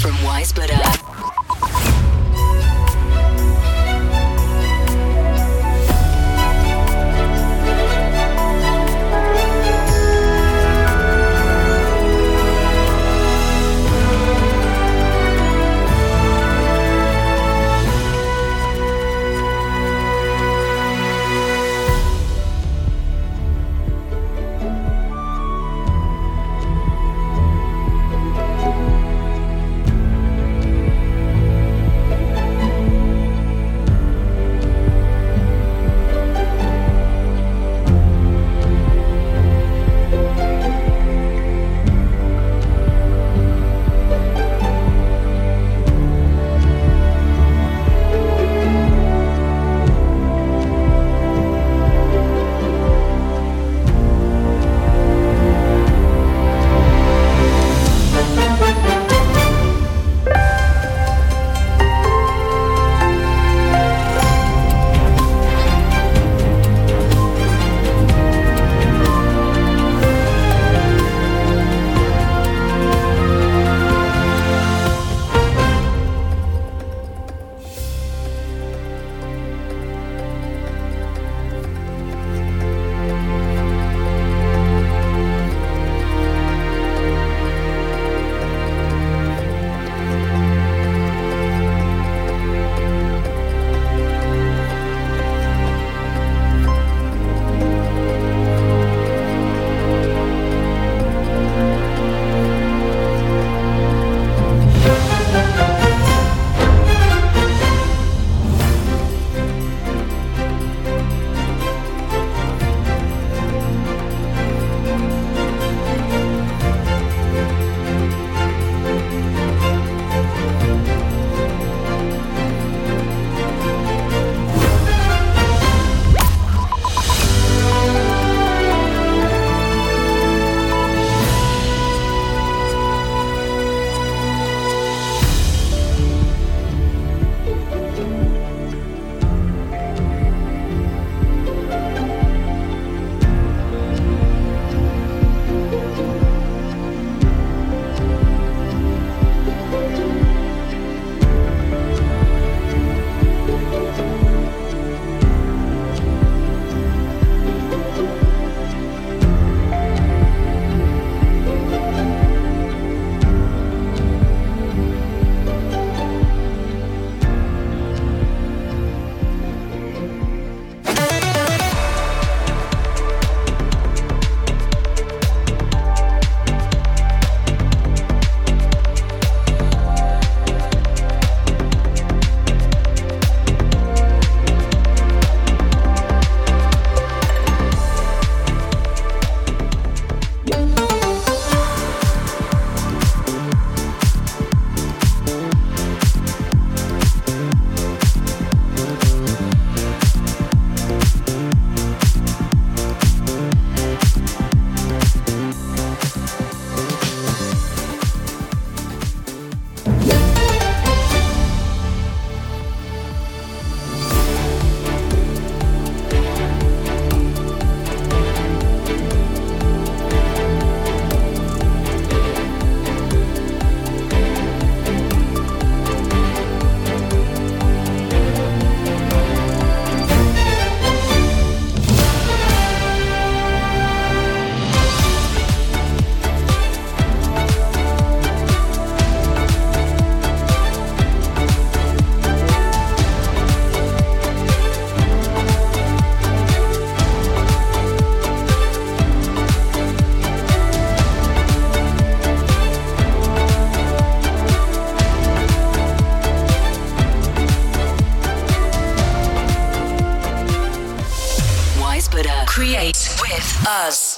from Wise Wisebutter. Create with us.